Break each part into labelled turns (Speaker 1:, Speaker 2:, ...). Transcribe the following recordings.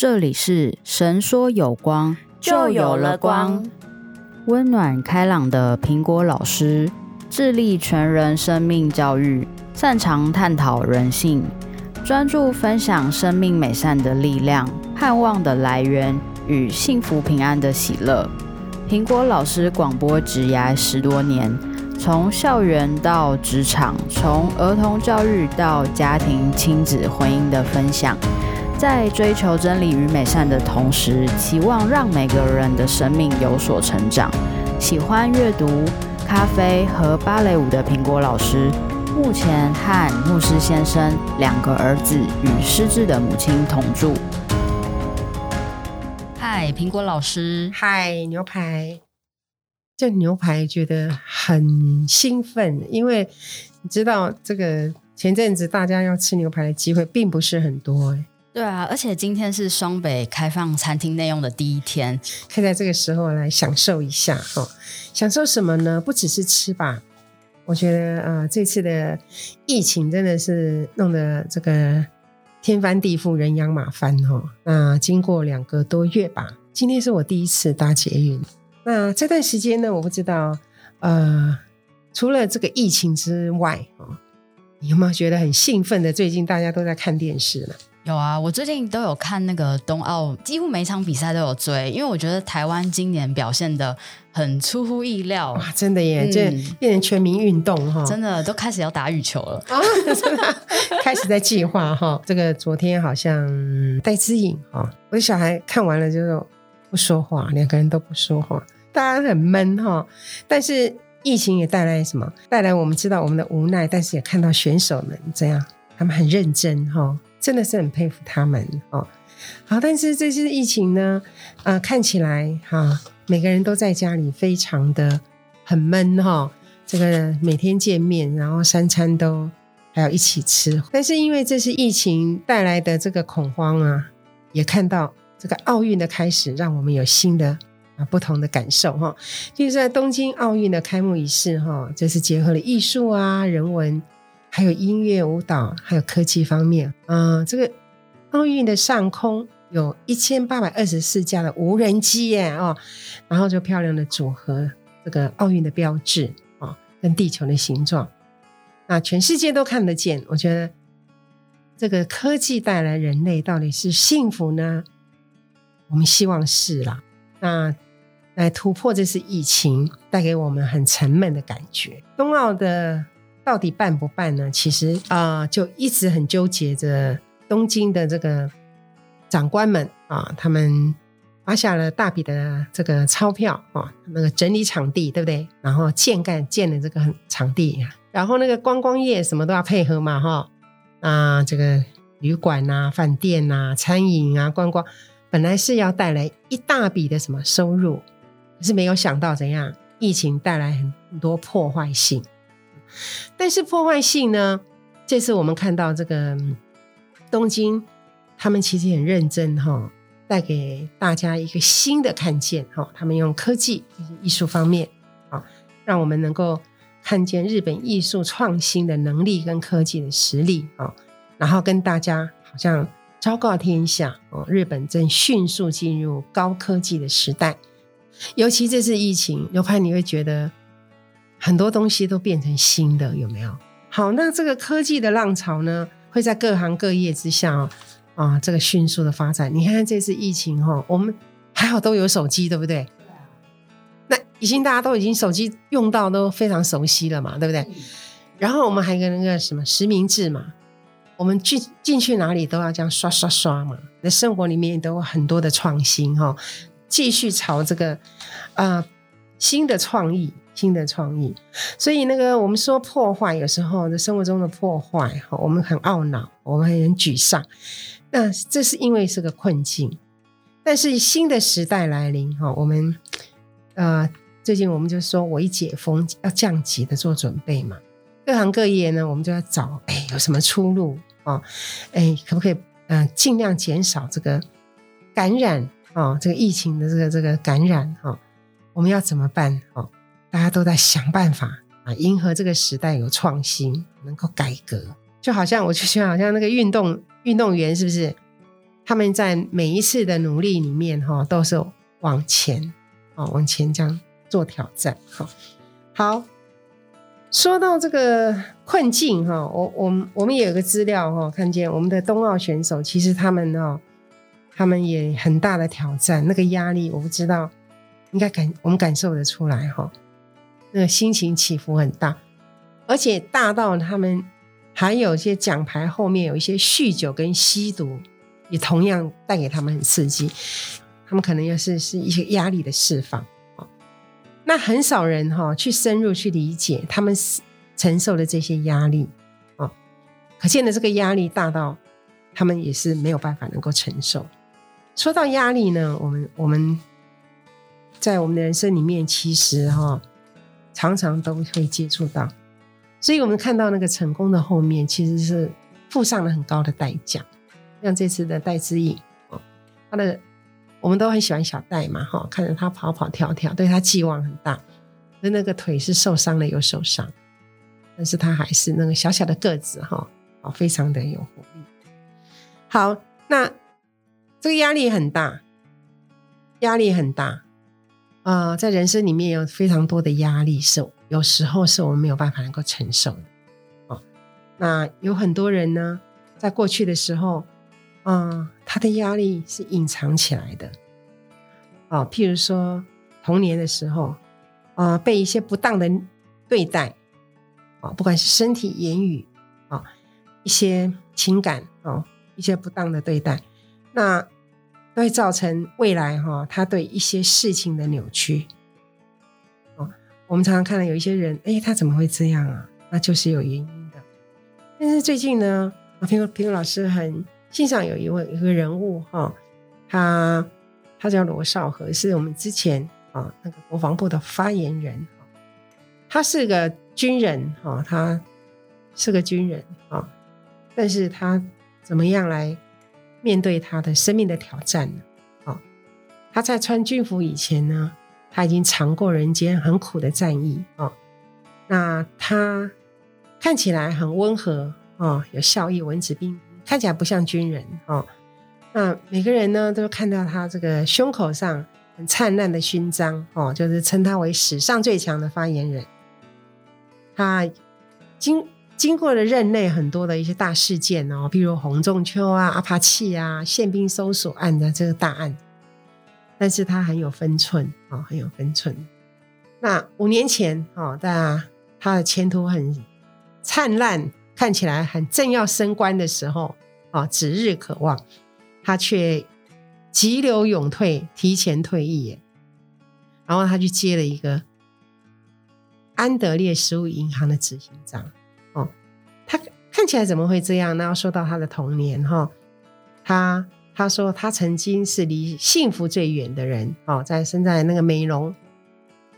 Speaker 1: 这里是神说有光，
Speaker 2: 就有了光。
Speaker 1: 温暖开朗的苹果老师，致力全人生命教育，擅长探讨人性，专注分享生命美善的力量、盼望的来源与幸福平安的喜乐。苹果老师广播职涯十多年，从校园到职场，从儿童教育到家庭、亲子、婚姻的分享。在追求真理与美善的同时，期望让每个人的生命有所成长。喜欢阅读、咖啡和芭蕾舞的苹果老师，目前和牧师先生两个儿子与失智的母亲同住。嗨，苹果老师。
Speaker 3: 嗨，牛排。这牛排觉得很兴奋，因为你知道，这个前阵子大家要吃牛排的机会并不是很多哎。
Speaker 1: 对啊，而且今天是双北开放餐厅内用的第一天，
Speaker 3: 可以在这个时候来享受一下哈。享受什么呢？不只是吃吧。我觉得啊，这次的疫情真的是弄得这个天翻地覆、人仰马翻哈。那经过两个多月吧，今天是我第一次搭捷运。那这段时间呢，我不知道呃，除了这个疫情之外啊，你有没有觉得很兴奋的？最近大家都在看电视呢。
Speaker 1: 有啊，我最近都有看那个冬奥，几乎每场比赛都有追，因为我觉得台湾今年表现的很出乎意料，
Speaker 3: 哇，真的耶，这变成全民运动哈，
Speaker 1: 真的都开始要打羽球了啊，
Speaker 3: 开始在计划哈。这个昨天好像戴之颖哈，我的小孩看完了就不说话，两个人都不说话，大家很闷哈。但是疫情也带来什么？带来我们知道我们的无奈，但是也看到选手们这样，他们很认真哈。真的是很佩服他们哦。好，但是这次疫情呢，啊，看起来哈，每个人都在家里，非常的很闷哈。这个每天见面，然后三餐都还要一起吃。但是因为这是疫情带来的这个恐慌啊，也看到这个奥运的开始，让我们有新的啊不同的感受哈。就是在东京奥运的开幕仪式哈，这是结合了艺术啊、人文。还有音乐、舞蹈，还有科技方面，嗯，这个奥运的上空有一千八百二十四架的无人机耶，哦，然后就漂亮的组合这个奥运的标志啊，跟地球的形状，那全世界都看得见。我觉得这个科技带来人类到底是幸福呢？我们希望是啦。那来突破这次疫情带给我们很沉闷的感觉，冬奥的。到底办不办呢？其实啊，就一直很纠结着东京的这个长官们啊，他们花下了大笔的这个钞票啊，那个整理场地，对不对？然后建干建了这个场地，然后那个观光业什么都要配合嘛，哈啊，这个旅馆呐、饭店呐、餐饮啊、观光，本来是要带来一大笔的什么收入，可是没有想到怎样，疫情带来很多破坏性。但是破坏性呢？这次我们看到这个东京，他们其实很认真哈，带给大家一个新的看见哈。他们用科技、艺术方面啊，让我们能够看见日本艺术创新的能力跟科技的实力啊。然后跟大家好像昭告天下哦，日本正迅速进入高科技的时代。尤其这次疫情，有怕你会觉得。很多东西都变成新的，有没有？好，那这个科技的浪潮呢，会在各行各业之下哦啊，这个迅速的发展。你看看这次疫情哈，我们还好都有手机，对不对？那已经大家都已经手机用到都非常熟悉了嘛，对不对？然后我们还有那个什么实名制嘛，我们进进去哪里都要这样刷刷刷嘛。那生活里面都有很多的创新哈，继续朝这个啊新的创意。新的创意，所以那个我们说破坏，有时候在生活中的破坏，哈，我们很懊恼，我们很沮丧。那这是因为是个困境，但是新的时代来临，哈，我们呃，最近我们就说我一解封要降级的做准备嘛。各行各业呢，我们就要找，哎，有什么出路啊？哎，可不可以嗯，尽量减少这个感染啊？这个疫情的这个这个感染哈？我们要怎么办？哈？大家都在想办法啊，迎合这个时代有创新，能够改革，就好像我就觉得好像那个运动运动员是不是？他们在每一次的努力里面哈，都是往前哦，往前这样做挑战。哈，好，说到这个困境哈，我我们我们也有个资料哈，看见我们的冬奥选手，其实他们哦，他们也很大的挑战，那个压力我不知道，应该感我们感受得出来哈，那个心情起伏很大，而且大到他们。还有一些奖牌后面有一些酗酒跟吸毒，也同样带给他们很刺激。他们可能又是是一些压力的释放啊那很少人哈去深入去理解他们承受的这些压力啊，可见的这个压力大到他们也是没有办法能够承受。说到压力呢，我们我们在我们的人生里面，其实哈常常都会接触到。所以我们看到那个成功的后面，其实是付上了很高的代价。像这次的戴之颖，哦，他的我们都很喜欢小戴嘛，哈，看着他跑跑跳跳，对他寄望很大。那那个腿是受伤了又受伤，但是他还是那个小小的个子，哈，哦，非常的有活力。好，那这个压力很大，压力很大啊，在人生里面有非常多的压力是。有时候是我们没有办法能够承受的，哦，那有很多人呢，在过去的时候，啊，他的压力是隐藏起来的，啊，譬如说童年的时候，啊，被一些不当的对待，啊，不管是身体、言语，啊，一些情感，啊，一些不当的对待，那都会造成未来哈，他对一些事情的扭曲哦。我们常常看到有一些人，哎，他怎么会这样啊？那就是有原因的。但是最近呢，啊，苹果苹果老师很欣赏有一位一个人物哈，他他叫罗少和，是我们之前啊那个国防部的发言人他是个军人哈，他是个军人啊，但是他怎么样来面对他的生命的挑战呢？啊，他在穿军服以前呢？他已经尝过人间很苦的战役啊，那他看起来很温和啊，有笑意，文质彬彬，看起来不像军人啊。那每个人呢，都看到他这个胸口上很灿烂的勋章哦，就是称他为史上最强的发言人。他经经过了任内很多的一些大事件哦，比如洪仲秋啊、阿帕契啊、宪兵搜索案的这个大案。但是他很有分寸啊，很有分寸。那五年前啊，大家他的前途很灿烂，看起来很正要升官的时候啊，指日可望，他却急流勇退，提前退役耶。然后他去接了一个安德烈食物银行的执行长，看起来怎么会这样？那要说到他的童年哈，他。他说，他曾经是离幸福最远的人，哦，在生在那个美容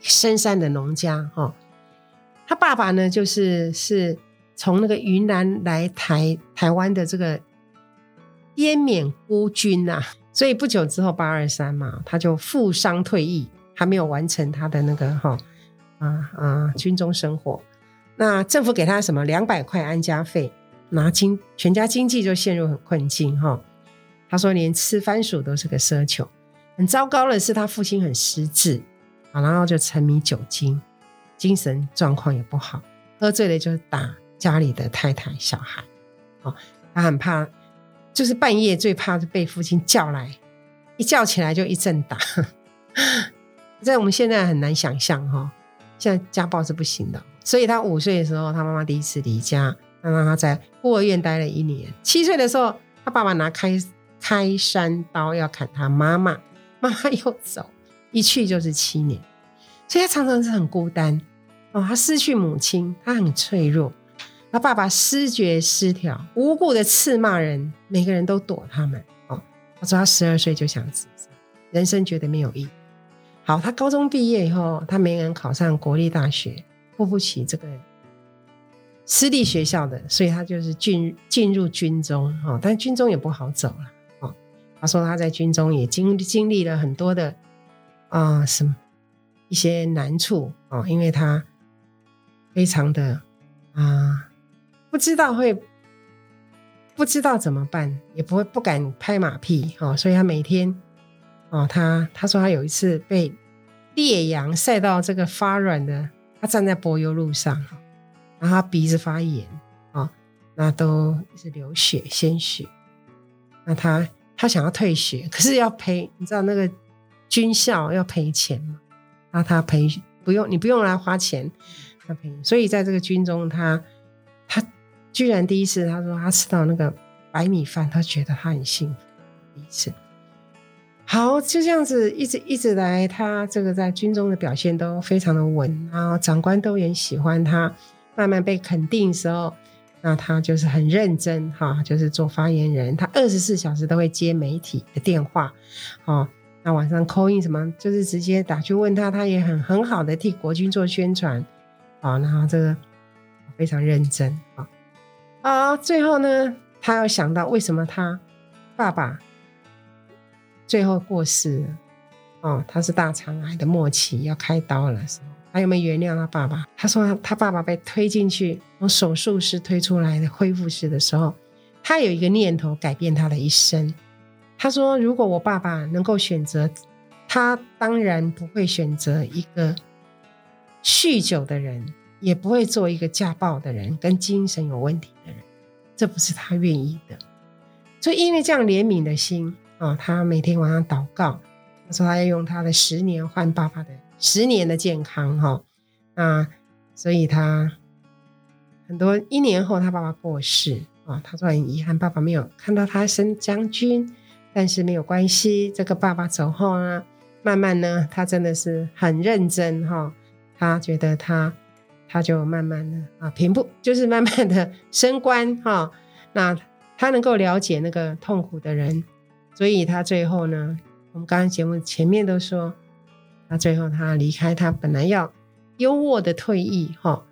Speaker 3: 深山的农家，哈。他爸爸呢，就是是从那个云南来台台湾的这个滇缅孤军呐，所以不久之后八二三嘛，他就负伤退役，还没有完成他的那个哈啊啊军中生活。那政府给他什么两百块安家费，拿经全家经济就陷入很困境，哈。他说：“连吃番薯都是个奢求。很糟糕的是，他父亲很失智啊，然后就沉迷酒精，精神状况也不好，喝醉了就打家里的太太、小孩。哦，他很怕，就是半夜最怕是被父亲叫来，一叫起来就一阵打。在我们现在很难想象哈，现在家暴是不行的。所以他五岁的时候，他妈妈第一次离家，他让他在孤儿院待了一年。七岁的时候，他爸爸拿开。”开山刀要砍他妈妈，妈妈又走，一去就是七年，所以他常常是很孤单哦。他失去母亲，他很脆弱。他爸爸失觉失调，无故的斥骂人，每个人都躲他们哦。他说他十二岁就想自杀，人生觉得没有意义。好，他高中毕业以后，他没能考上国立大学，付不起这个私立学校的，所以他就是进进入军中哦。但军中也不好走了哦。他说他在军中也经经历了很多的啊什么一些难处啊，因为他非常的啊不知道会不知道怎么办，也不会不敢拍马屁哦，所以他每天哦，他他说他有一次被烈阳晒到这个发软的，站在柏油路上，然后他鼻子发炎啊，那都是流血鲜血，那他他想要退学，可是要赔，你知道那个军校要赔钱嘛，那他赔不用，你不用来花钱，他赔，所以在这个军中他他。居然第一次，他说他吃到那个白米饭，他觉得他很幸福。第一次，好就这样子一直一直来，他这个在军中的表现都非常的稳，然后长官都很喜欢他。慢慢被肯定的时候，那他就是很认真哈，就是做发言人。他二十四小时都会接媒体的电话，哦，那晚上 call in 什么，就是直接打去问他，他也很很好的替国军做宣传，啊，然后这个非常认真啊。啊，最后呢，他要想到为什么他爸爸最后过世了？哦，他是大肠癌的末期，要开刀了时候，他有没有原谅他爸爸？他说他爸爸被推进去，从手术室推出来的恢复室的时候，他有一个念头改变他的一生。他说：“如果我爸爸能够选择，他当然不会选择一个酗酒的人。”也不会做一个家暴的人，跟精神有问题的人，这不是他愿意的。所以因为这样怜悯的心啊，他每天晚上祷告，他说他要用他的十年换爸爸的十年的健康哈。那所以他很多一年后他爸爸过世啊，他说很遗憾爸爸没有看到他升将军，但是没有关系，这个爸爸走后呢，慢慢呢，他真的是很认真哈，他觉得他。他就慢慢的啊平步，就是慢慢的升官哈。那他能够了解那个痛苦的人，所以他最后呢，我们刚刚节目前面都说，他最后他离开，他本来要优渥的退役哈，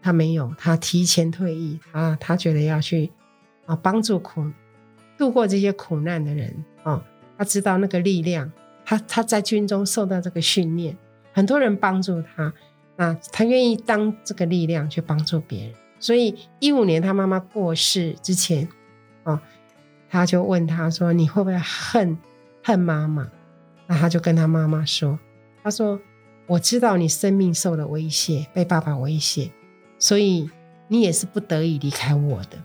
Speaker 3: 他没有，他提前退役，他他觉得要去啊帮助苦度过这些苦难的人啊，他知道那个力量，他他在军中受到这个训练，很多人帮助他。啊，他愿意当这个力量去帮助别人，所以一五年他妈妈过世之前，啊，他就问他说：“你会不会恨恨妈妈？”那他就跟他妈妈说：“他说我知道你生命受了威胁，被爸爸威胁，所以你也是不得已离开我的。”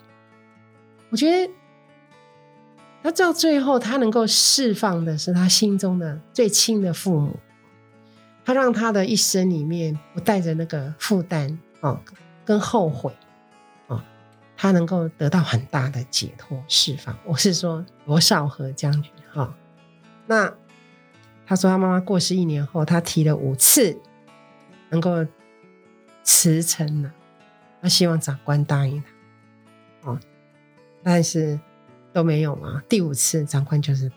Speaker 3: 我觉得，他到最后他能够释放的是他心中的最亲的父母。他让他的一生里面不带着那个负担哦，跟后悔，他能够得到很大的解脱释放。我是说罗少和将军哈，那他说他妈妈过世一年后，他提了五次能够辞呈了，他希望长官答应他哦，但是都没有嘛。第五次长官就是，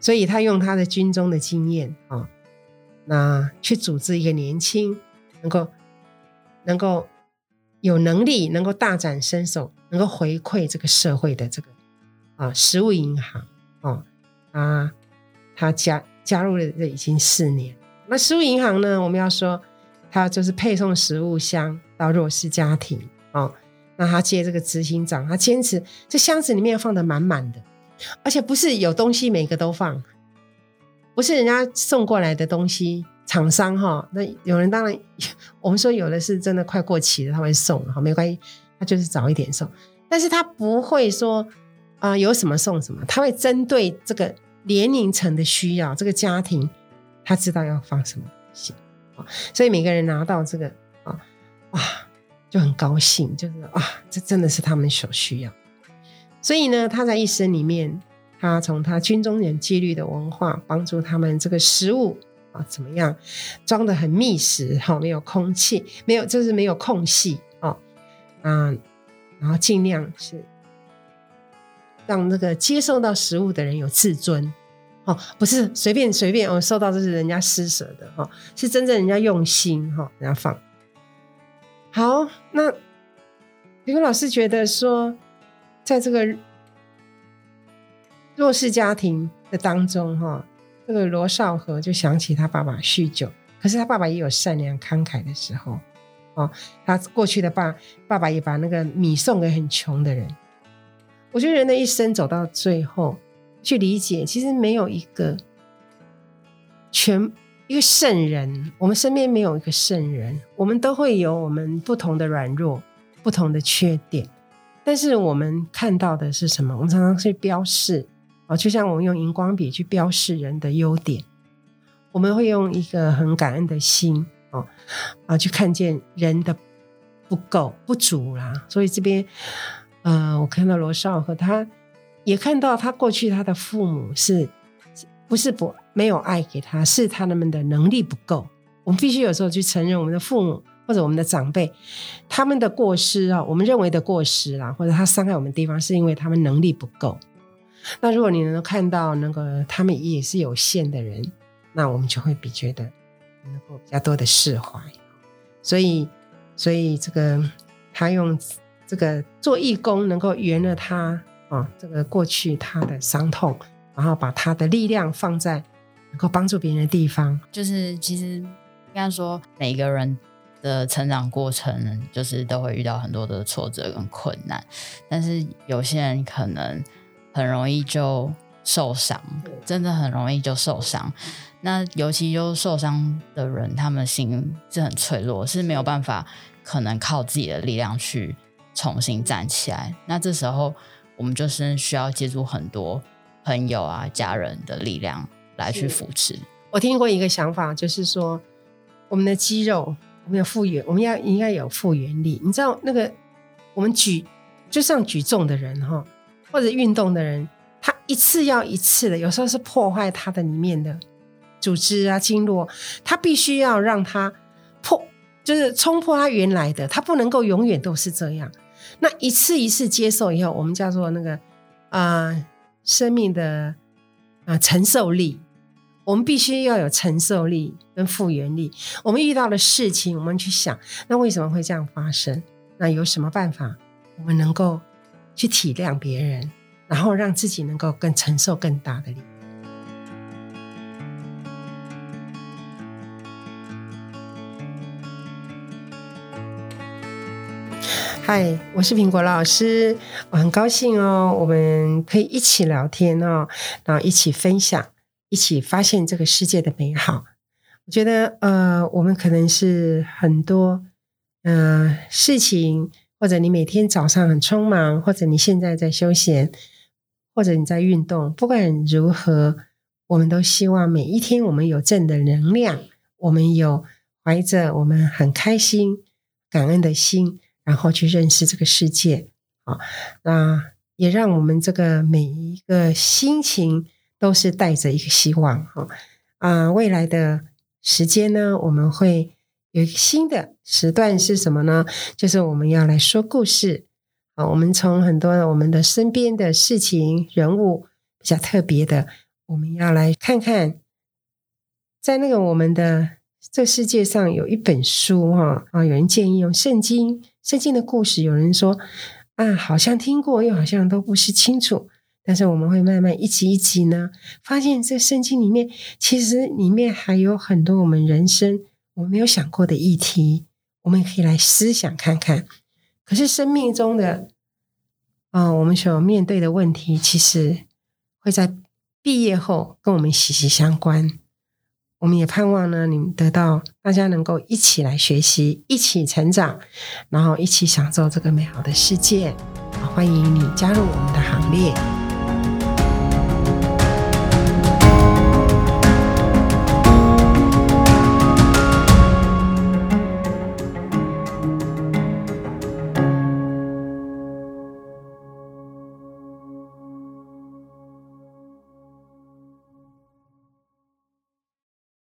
Speaker 3: 所以他用他的军中的经验啊。那去组织一个年轻、能够、能够有能力、能够大展身手、能够回馈这个社会的这个啊，食物银行哦啊，他加加入了这已经四年。那食物银行呢，我们要说，他就是配送食物箱到弱势家庭哦。那他接这个执行长，他坚持这箱子里面放的满满的，而且不是有东西每个都放。不是人家送过来的东西，厂商哈，那有人当然，我们说有的是真的快过期了，他会送哈，没关系，他就是早一点送，但是他不会说啊有什么送什么，他会针对这个年龄层的需要，这个家庭他知道要放什么东西啊，所以每个人拿到这个啊，哇就很高兴，就是啊，这真的是他们所需要，所以呢，他在一生里面。他从他军中人纪律的文化，帮助他们这个食物啊怎么样装的很密实哈，没有空气，没有就是没有空隙啊，嗯，然后尽量是让那个接受到食物的人有自尊哦，不是随便随便哦，收到这是人家施舍的哈，是真正人家用心哈，人家放好。那李工老师觉得说，在这个。弱势家庭的当中，哈，这个罗少和就想起他爸爸酗酒，可是他爸爸也有善良慷慨的时候，哦，他过去的爸爸爸也把那个米送给很穷的人，我觉得人的一生走到最后，去理解，其实没有一个全一个圣人，我们身边没有一个圣人，我们都会有我们不同的软弱、不同的缺点。但是我们看到的是什么？我们常常去标示啊，就像我们用荧光笔去标示人的优点，我们会用一个很感恩的心哦啊，去看见人的不够、不足啦。所以这边，呃，我看到罗少和他也看到他过去他的父母是不是不没有爱给他，是他们的能力不够。我们必须有时候去承认我们的父母。或者我们的长辈，他们的过失啊，我们认为的过失啦，或者他伤害我们的地方，是因为他们能力不够。那如果你能够看到那个他们也是有限的人，那我们就会比觉得能够比较多的释怀。所以，所以这个他用这个做义工，能够圆了他啊，这个过去他的伤痛，然后把他的力量放在能够帮助别人的地方。
Speaker 1: 就是其实应该说每个人。的成长过程就是都会遇到很多的挫折跟困难，但是有些人可能很容易就受伤，真的很容易就受伤。那尤其就受伤的人，他们心是很脆弱，是没有办法可能靠自己的力量去重新站起来。那这时候我们就是需要借助很多朋友啊、家人的力量来去扶持。
Speaker 3: 我听过一个想法，就是说我们的肌肉。我们要复原，我们要应该有复原力。你知道那个我们举就像举重的人哈，或者运动的人，他一次要一次的，有时候是破坏他的里面的组织啊、经络，他必须要让他破，就是冲破他原来的，他不能够永远都是这样。那一次一次接受以后，我们叫做那个啊生命的啊承受力。我们必须要有承受力跟复原力。我们遇到的事情，我们去想，那为什么会这样发生？那有什么办法，我们能够去体谅别人，然后让自己能够更承受更大的力？嗨，我是苹果老师，我很高兴哦，我们可以一起聊天哦，然后一起分享。一起发现这个世界的美好。我觉得，呃，我们可能是很多，呃，事情，或者你每天早上很匆忙，或者你现在在休闲，或者你在运动，不管如何，我们都希望每一天我们有正的能量，我们有怀着我们很开心、感恩的心，然后去认识这个世界。好，那也让我们这个每一个心情。都是带着一个希望哈啊！未来的时间呢，我们会有一个新的时段是什么呢？就是我们要来说故事啊！我们从很多我们的身边的事情、人物比较特别的，我们要来看看，在那个我们的这世界上有一本书哈啊！有人建议用圣经，圣经的故事，有人说啊，好像听过，又好像都不是清楚。但是我们会慢慢一集一集呢，发现这圣经里面其实里面还有很多我们人生我们没有想过的议题，我们也可以来思想看看。可是生命中的啊，我们所面对的问题，其实会在毕业后跟我们息息相关。我们也盼望呢，你们得到大家能够一起来学习，一起成长，然后一起享受这个美好的世界。欢迎你加入我们的行列。